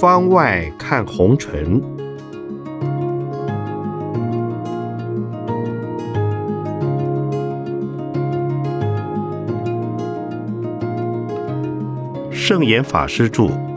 方外看红尘，圣严法师著。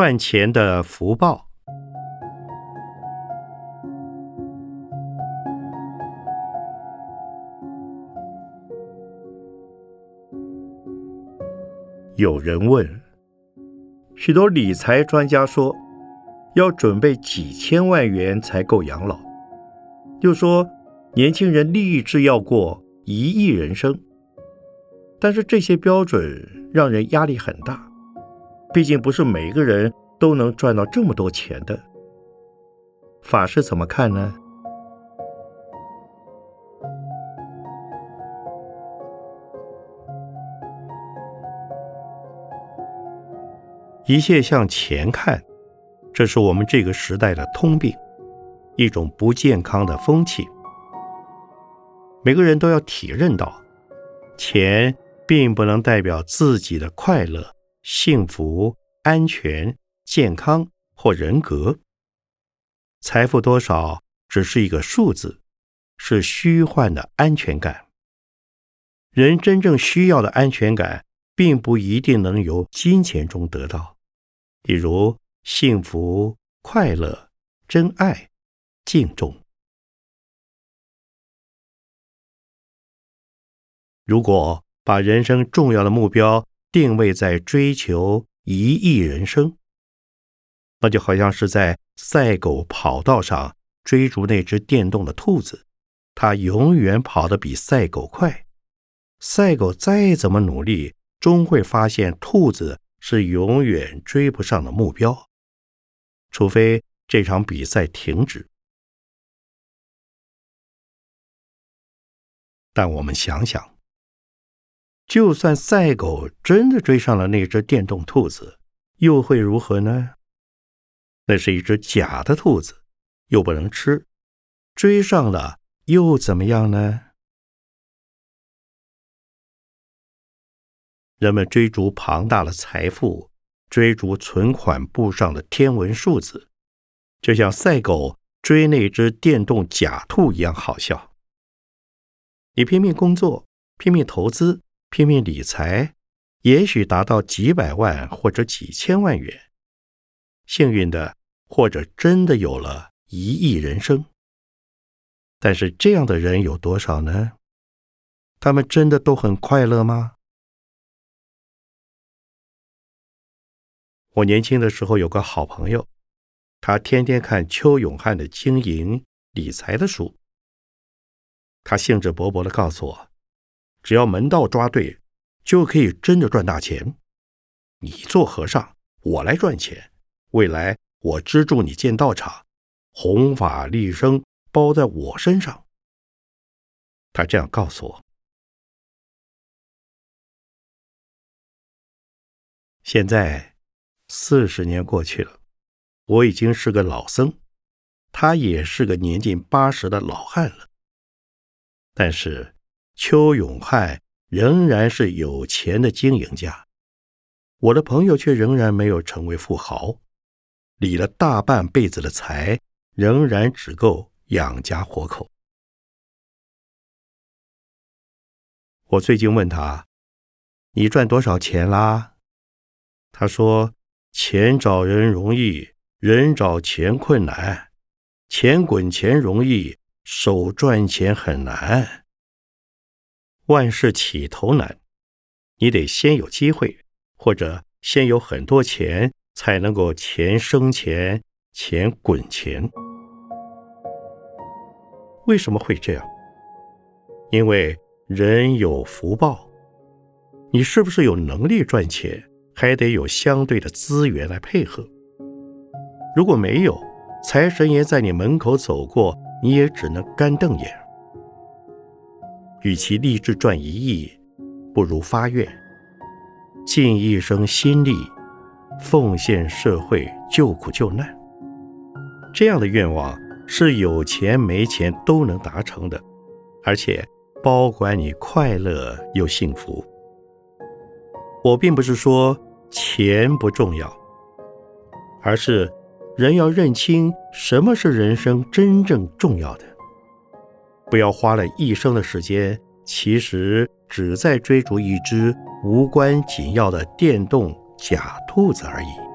赚钱的福报。有人问，许多理财专家说，要准备几千万元才够养老，又说年轻人立志要过一亿人生。但是这些标准让人压力很大。毕竟不是每个人都能赚到这么多钱的。法师怎么看呢？一切向钱看，这是我们这个时代的通病，一种不健康的风气。每个人都要体认到，钱并不能代表自己的快乐。幸福、安全、健康或人格，财富多少只是一个数字，是虚幻的安全感。人真正需要的安全感，并不一定能由金钱中得到，比如幸福、快乐、真爱、敬重。如果把人生重要的目标，定位在追求一亿人生，那就好像是在赛狗跑道上追逐那只电动的兔子，它永远跑得比赛狗快。赛狗再怎么努力，终会发现兔子是永远追不上的目标，除非这场比赛停止。但我们想想。就算赛狗真的追上了那只电动兔子，又会如何呢？那是一只假的兔子，又不能吃。追上了又怎么样呢？人们追逐庞大的财富，追逐存款簿上的天文数字，就像赛狗追那只电动假兔一样好笑。你拼命工作，拼命投资。拼命理财，也许达到几百万或者几千万元。幸运的，或者真的有了一亿人生。但是这样的人有多少呢？他们真的都很快乐吗？我年轻的时候有个好朋友，他天天看邱永汉的经营理财的书。他兴致勃勃的告诉我。只要门道抓对，就可以真的赚大钱。你做和尚，我来赚钱。未来我资助你建道场，弘法利生包在我身上。他这样告诉我。现在四十年过去了，我已经是个老僧，他也是个年近八十的老汉了。但是。邱永汉仍然是有钱的经营家，我的朋友却仍然没有成为富豪，理了大半辈子的财，仍然只够养家活口。我最近问他：“你赚多少钱啦？”他说：“钱找人容易，人找钱困难；钱滚钱容易，手赚钱很难。”万事起头难，你得先有机会，或者先有很多钱，才能够钱生钱，钱滚钱。为什么会这样？因为人有福报，你是不是有能力赚钱，还得有相对的资源来配合。如果没有，财神爷在你门口走过，你也只能干瞪眼。与其立志赚一亿，不如发愿尽一生心力，奉献社会，救苦救难。这样的愿望是有钱没钱都能达成的，而且保管你快乐又幸福。我并不是说钱不重要，而是人要认清什么是人生真正重要的，不要花了一生的时间，其实只在追逐一只无关紧要的电动假兔子而已。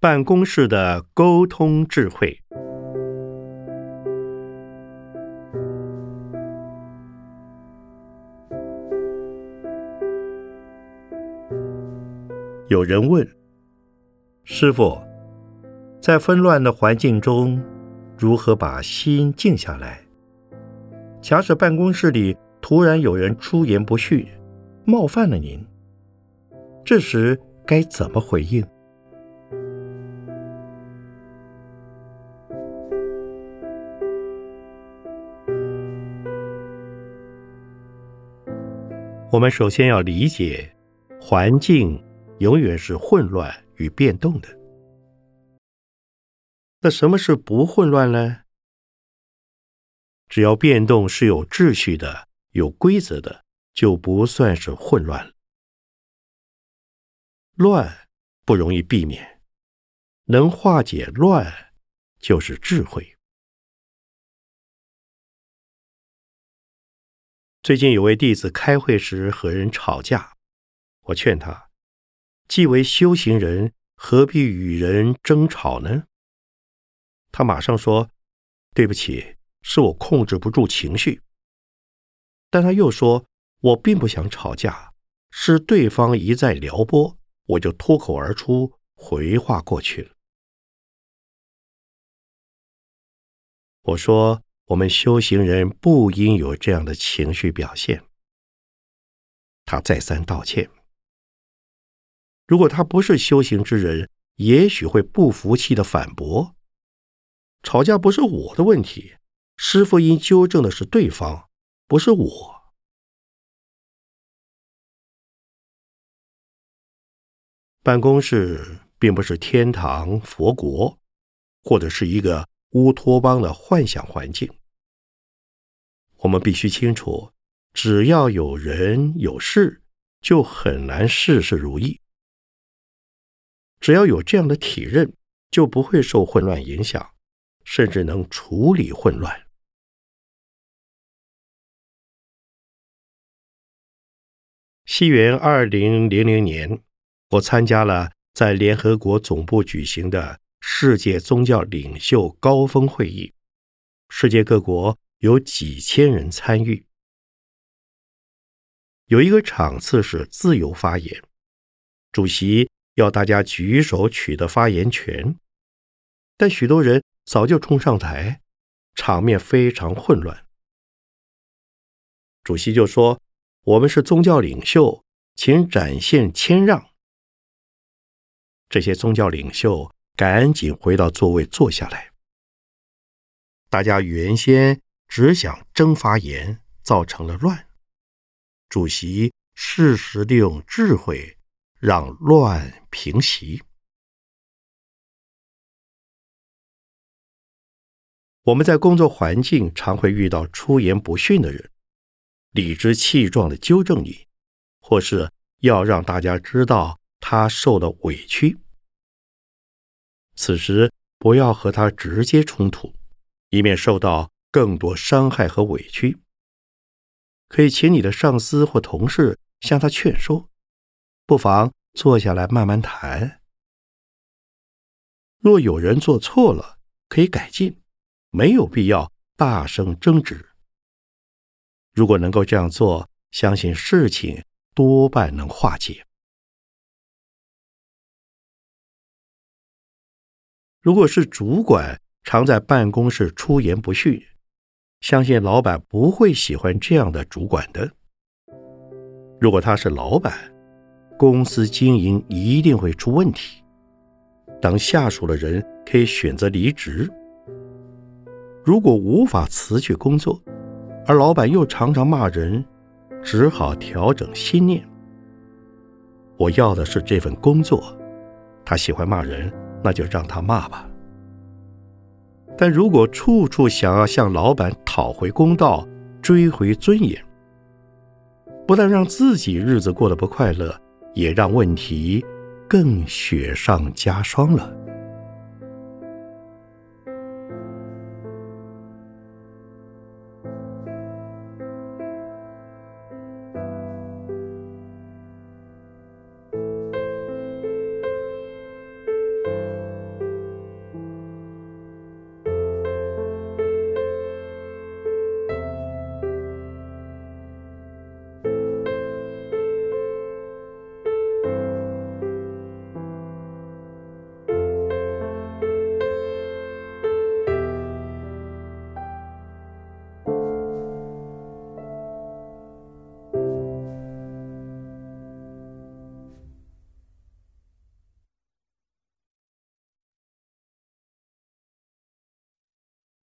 办公室的沟通智慧。有人问师傅，在纷乱的环境中，如何把心静下来？假使办公室里突然有人出言不逊，冒犯了您，这时该怎么回应？我们首先要理解，环境永远是混乱与变动的。那什么是不混乱呢？只要变动是有秩序的、有规则的，就不算是混乱。乱不容易避免，能化解乱，就是智慧。最近有位弟子开会时和人吵架，我劝他：既为修行人，何必与人争吵呢？他马上说：“对不起，是我控制不住情绪。”但他又说：“我并不想吵架，是对方一再撩拨，我就脱口而出回话过去了。”我说。我们修行人不应有这样的情绪表现。他再三道歉。如果他不是修行之人，也许会不服气的反驳：“吵架不是我的问题，师傅应纠正的是对方，不是我。”办公室并不是天堂、佛国，或者是一个乌托邦的幻想环境。我们必须清楚，只要有人有事，就很难事事如意。只要有这样的体认，就不会受混乱影响，甚至能处理混乱。西元二零零零年，我参加了在联合国总部举行的世界宗教领袖高峰会议，世界各国。有几千人参与，有一个场次是自由发言，主席要大家举手取得发言权，但许多人早就冲上台，场面非常混乱。主席就说：“我们是宗教领袖，请展现谦让。”这些宗教领袖赶紧回到座位坐下来，大家原先。只想争发言，造成了乱。主席适时利用智慧，让乱平息。我们在工作环境常会遇到出言不逊的人，理直气壮的纠正你，或是要让大家知道他受了委屈。此时不要和他直接冲突，以免受到。更多伤害和委屈，可以请你的上司或同事向他劝说，不妨坐下来慢慢谈。若有人做错了，可以改进，没有必要大声争执。如果能够这样做，相信事情多半能化解。如果是主管常在办公室出言不逊，相信老板不会喜欢这样的主管的。如果他是老板，公司经营一定会出问题。当下属的人可以选择离职，如果无法辞去工作，而老板又常常骂人，只好调整心念。我要的是这份工作，他喜欢骂人。那就让他骂吧。但如果处处想要向老板讨回公道、追回尊严，不但让自己日子过得不快乐，也让问题更雪上加霜了。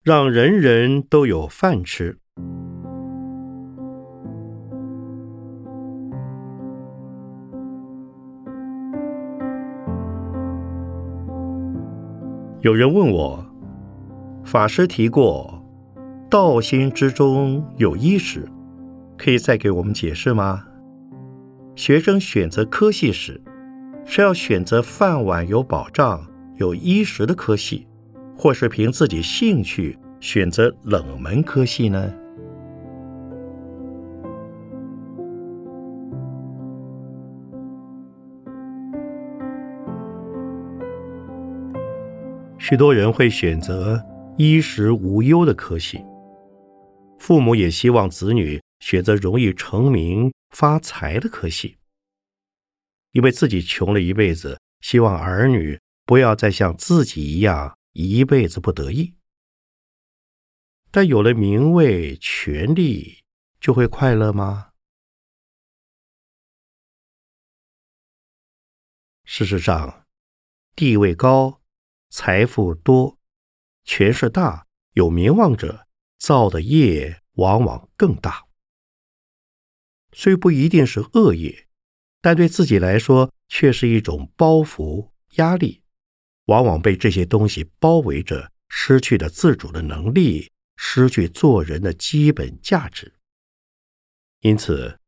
让人人都有饭吃。有人问我，法师提过“道心之中有衣食”，可以再给我们解释吗？学生选择科系时，是要选择饭碗有保障、有衣食的科系。或是凭自己兴趣选择冷门科系呢？许多人会选择衣食无忧的科系，父母也希望子女选择容易成名发财的科系，因为自己穷了一辈子，希望儿女不要再像自己一样。一辈子不得意，但有了名位、权力，就会快乐吗？事实上，地位高、财富多、权势大、有名望者，造的业往往更大。虽不一定是恶业，但对自己来说，却是一种包袱、压力。往往被这些东西包围着，失去了自主的能力，失去做人的基本价值。因此，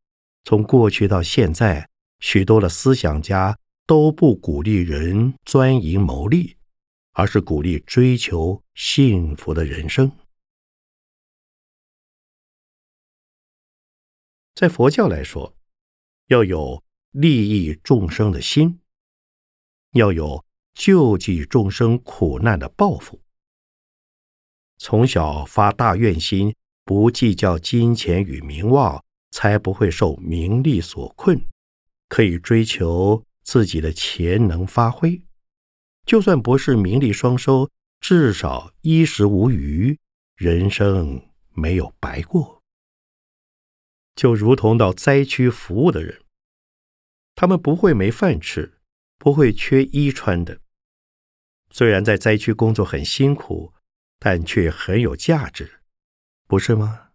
从过去到现在，许多的思想家都不鼓励人钻营谋利，而是鼓励追求幸福的人生。在佛教来说，要有利益众生的心，要有。救济众生苦难的抱负，从小发大愿心，不计较金钱与名望，才不会受名利所困，可以追求自己的潜能发挥。就算不是名利双收，至少衣食无余，人生没有白过。就如同到灾区服务的人，他们不会没饭吃，不会缺衣穿的。虽然在灾区工作很辛苦，但却很有价值，不是吗？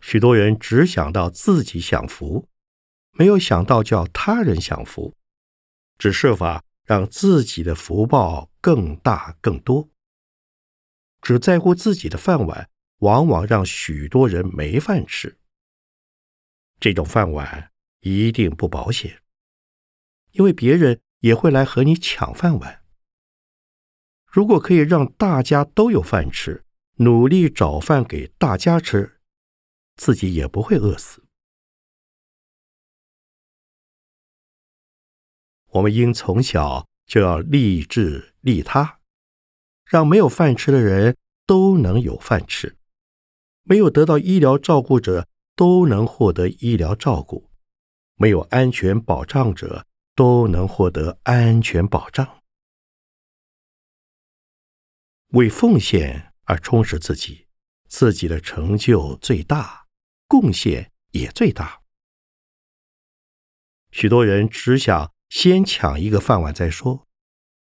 许多人只想到自己享福，没有想到叫他人享福，只设法让自己的福报更大更多，只在乎自己的饭碗，往往让许多人没饭吃。这种饭碗一定不保险。因为别人也会来和你抢饭碗。如果可以让大家都有饭吃，努力找饭给大家吃，自己也不会饿死。我们应从小就要立志利他，让没有饭吃的人都能有饭吃，没有得到医疗照顾者都能获得医疗照顾，没有安全保障者都能获得安全保障。为奉献而充实自己，自己的成就最大，贡献也最大。许多人只想先抢一个饭碗再说，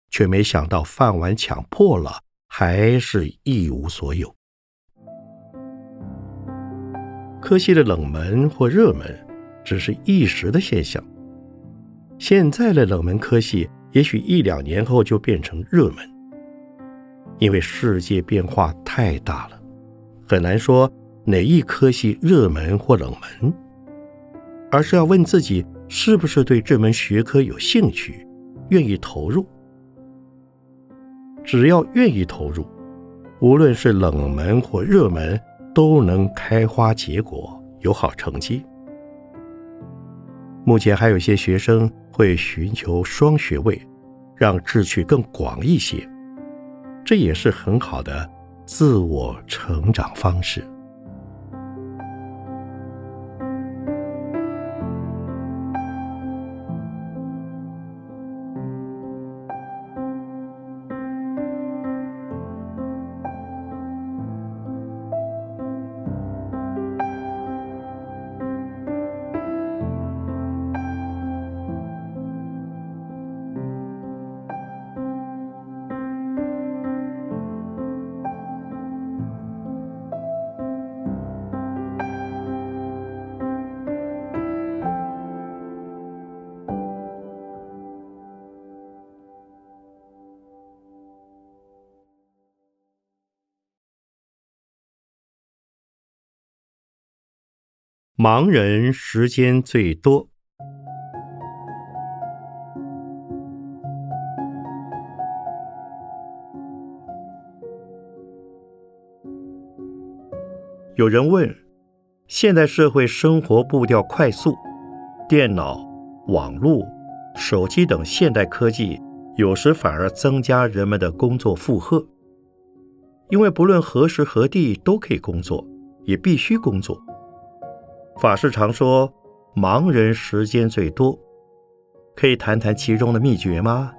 却没想到饭碗抢破了，还是一无所有。科系的冷门或热门，只是一时的现象。现在的冷门科系，也许一两年后就变成热门。因为世界变化太大了，很难说哪一科系热门或冷门，而是要问自己是不是对这门学科有兴趣，愿意投入。只要愿意投入，无论是冷门或热门，都能开花结果，有好成绩。目前还有些学生会寻求双学位，让志趣更广一些。这也是很好的自我成长方式。盲人时间最多。有人问：现代社会生活步调快速，电脑、网络、手机等现代科技，有时反而增加人们的工作负荷。因为不论何时何地都可以工作，也必须工作。法师常说，盲人时间最多，可以谈谈其中的秘诀吗？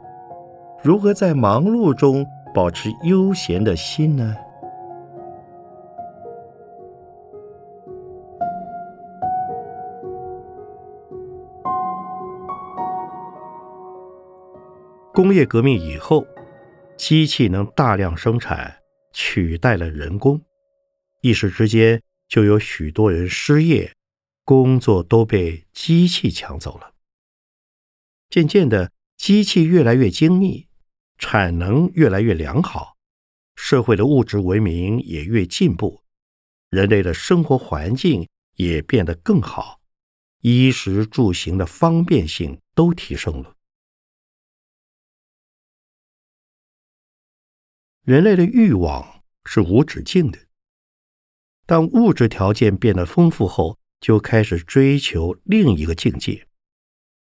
如何在忙碌中保持悠闲的心呢？工业革命以后，机器能大量生产，取代了人工，一时之间就有许多人失业。工作都被机器抢走了。渐渐的，机器越来越精密，产能越来越良好，社会的物质文明也越进步，人类的生活环境也变得更好，衣食住行的方便性都提升了。人类的欲望是无止境的，当物质条件变得丰富后。就开始追求另一个境界。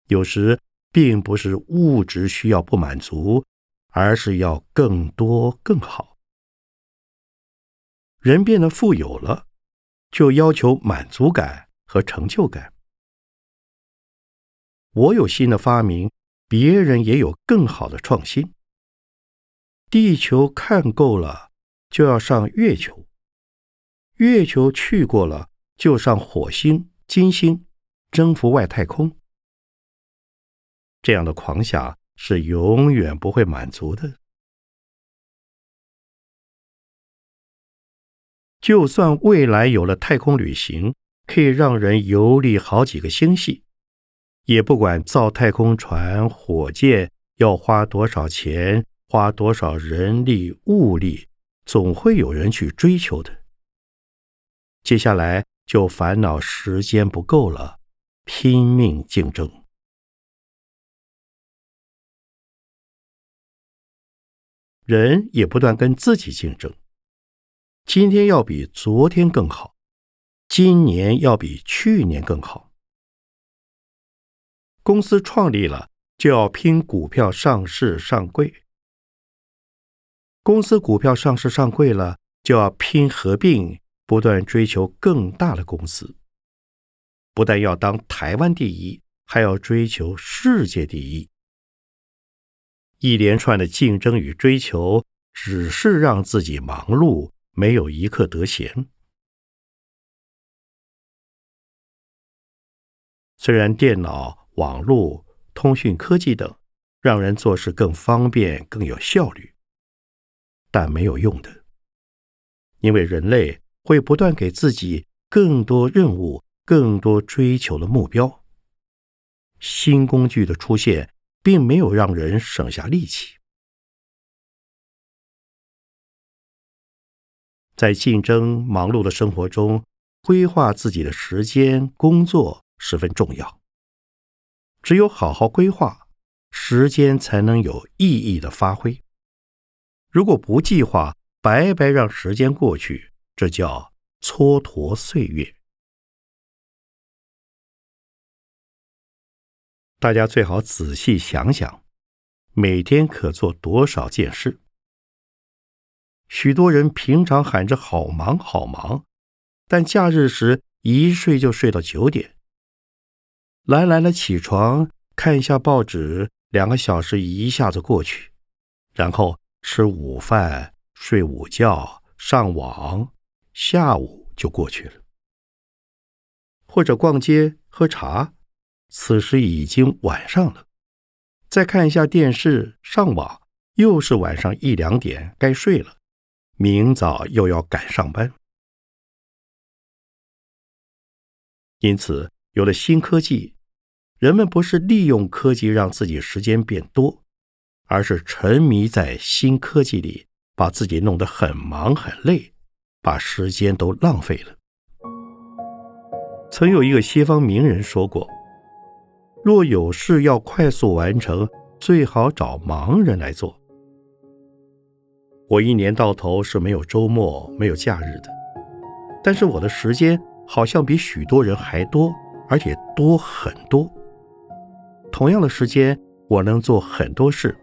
有时并不是物质需要不满足，而是要更多更好。人变得富有了，就要求满足感和成就感。我有新的发明，别人也有更好的创新。地球看够了，就要上月球。月球去过了。就上火星、金星，征服外太空。这样的狂想是永远不会满足的。就算未来有了太空旅行，可以让人游历好几个星系，也不管造太空船、火箭要花多少钱，花多少人力物力，总会有人去追求的。接下来。就烦恼时间不够了，拼命竞争，人也不断跟自己竞争。今天要比昨天更好，今年要比去年更好。公司创立了，就要拼股票上市上柜；公司股票上市上柜了，就要拼合并，不断追求更大的公司。不但要当台湾第一，还要追求世界第一。一连串的竞争与追求，只是让自己忙碌，没有一刻得闲。虽然电脑、网络、通讯科技等让人做事更方便、更有效率，但没有用的，因为人类会不断给自己更多任务、更多追求的目标。新工具的出现，并没有让人省下力气。在竞争忙碌的生活中，规划自己的时间、工作。十分重要。只有好好规划，时间才能有意义的发挥。如果不计划，白白让时间过去，这叫蹉跎岁月。大家最好仔细想想，每天可做多少件事？许多人平常喊着好忙好忙，但假日时一睡就睡到九点。来来了，起床看一下报纸，两个小时一下子过去，然后吃午饭、睡午觉、上网，下午就过去了。或者逛街、喝茶，此时已经晚上了。再看一下电视、上网，又是晚上一两点，该睡了。明早又要赶上班，因此有了新科技。人们不是利用科技让自己时间变多，而是沉迷在新科技里，把自己弄得很忙很累，把时间都浪费了。曾有一个西方名人说过：“若有事要快速完成，最好找盲人来做。”我一年到头是没有周末、没有假日的，但是我的时间好像比许多人还多，而且多很多。同样的时间，我能做很多事，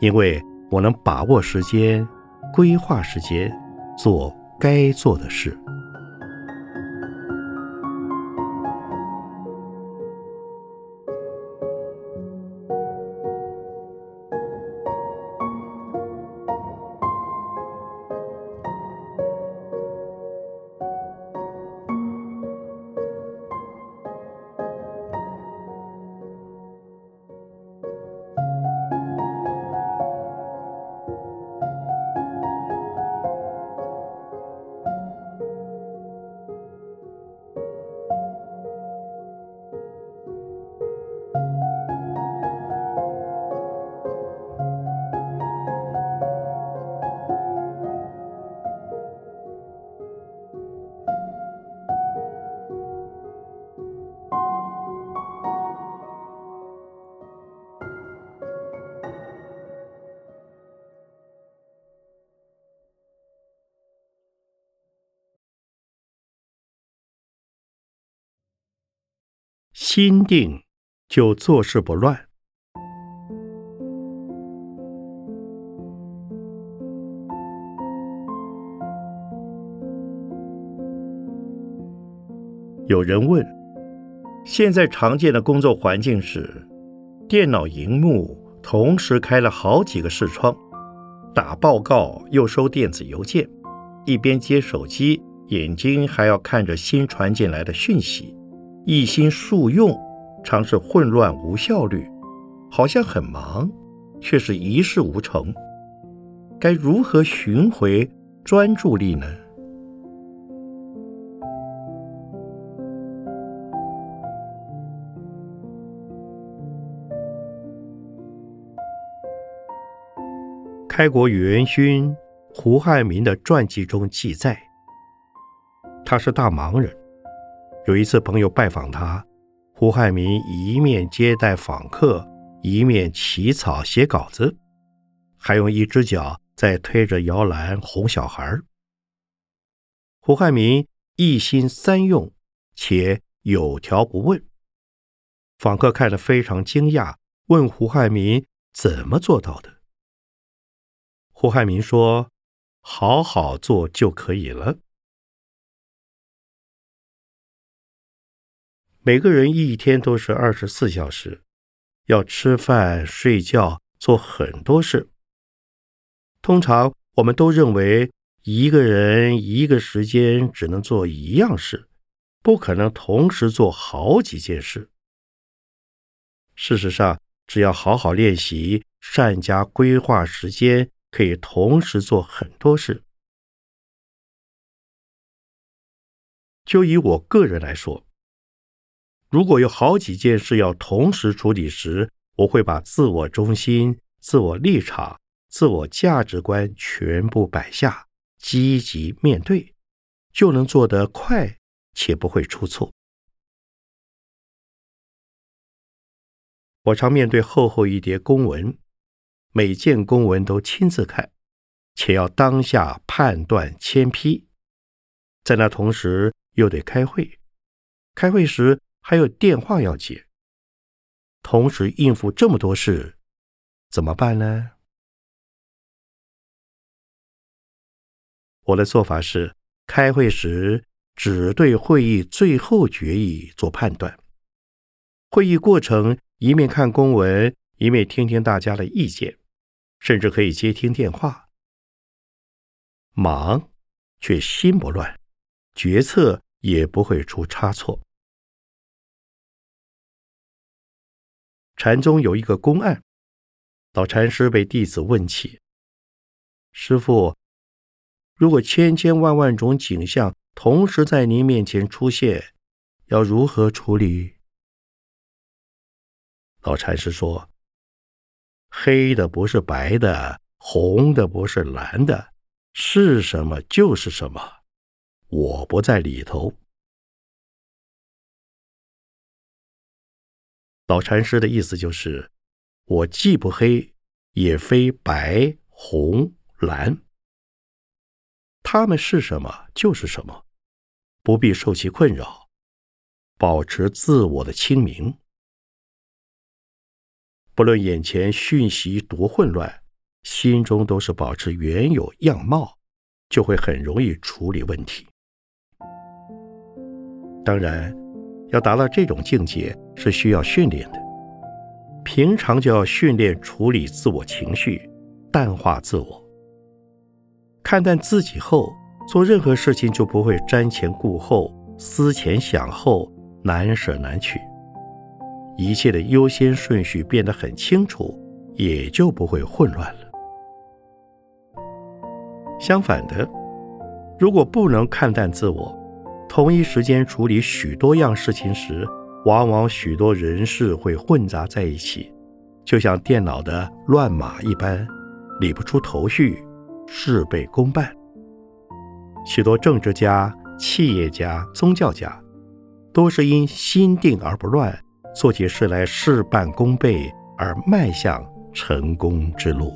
因为我能把握时间，规划时间，做该做的事。心定，就做事不乱。有人问：现在常见的工作环境是，电脑荧幕同时开了好几个视窗，打报告又收电子邮件，一边接手机，眼睛还要看着新传进来的讯息。一心数用，常是混乱无效率，好像很忙，却是一事无成。该如何寻回专注力呢？开国元勋胡汉民的传记中记载，他是大忙人。有一次，朋友拜访他，胡汉民一面接待访客，一面起草写稿子，还用一只脚在推着摇篮哄小孩。胡汉民一心三用，且有条不紊。访客看了非常惊讶，问胡汉民怎么做到的。胡汉民说：“好好做就可以了。”每个人一天都是二十四小时，要吃饭、睡觉、做很多事。通常我们都认为一个人一个时间只能做一样事，不可能同时做好几件事。事实上，只要好好练习，善加规划时间，可以同时做很多事。就以我个人来说，如果有好几件事要同时处理时，我会把自我中心、自我立场、自我价值观全部摆下，积极面对，就能做得快且不会出错。我常面对厚厚一叠公文，每件公文都亲自看，且要当下判断签批。在那同时，又得开会，开会时还有电话要接，同时应付这么多事，怎么办呢？我的做法是，开会时只对会议最后决议做判断，会议过程。一面看公文，一面听听大家的意见，甚至可以接听电话。忙却心不乱，决策也不会出差错。禅宗有一个公案，老禅师被弟子问起：“师傅，如果千千万万种景象同时在您面前出现，要如何处理？”老禅师说：“黑的不是白的，红的不是蓝的，是什么就是什么，我不在里头。”老禅师的意思就是，我既不黑，也非白、红、蓝，他们是什么就是什么，不必受其困扰，保持自我的清明。不论眼前讯息多混乱，心中都是保持原有样貌，就会很容易处理问题。当然，要达到这种境界是需要训练的。平常就要训练处理自我情绪，淡化自我，看淡自己后，做任何事情就不会瞻前顾后、思前想后、难舍难取。一切的优先顺序变得很清楚，也就不会混乱了。相反的，如果不能看淡自我，同一时间处理许多样事情时，往往许多人事会混杂在一起，就像电脑的乱码一般，理不出头绪，事倍功半。许多政治家、企业家、宗教家，都是因心定而不乱。做起事来事半功倍，而迈向成功之路。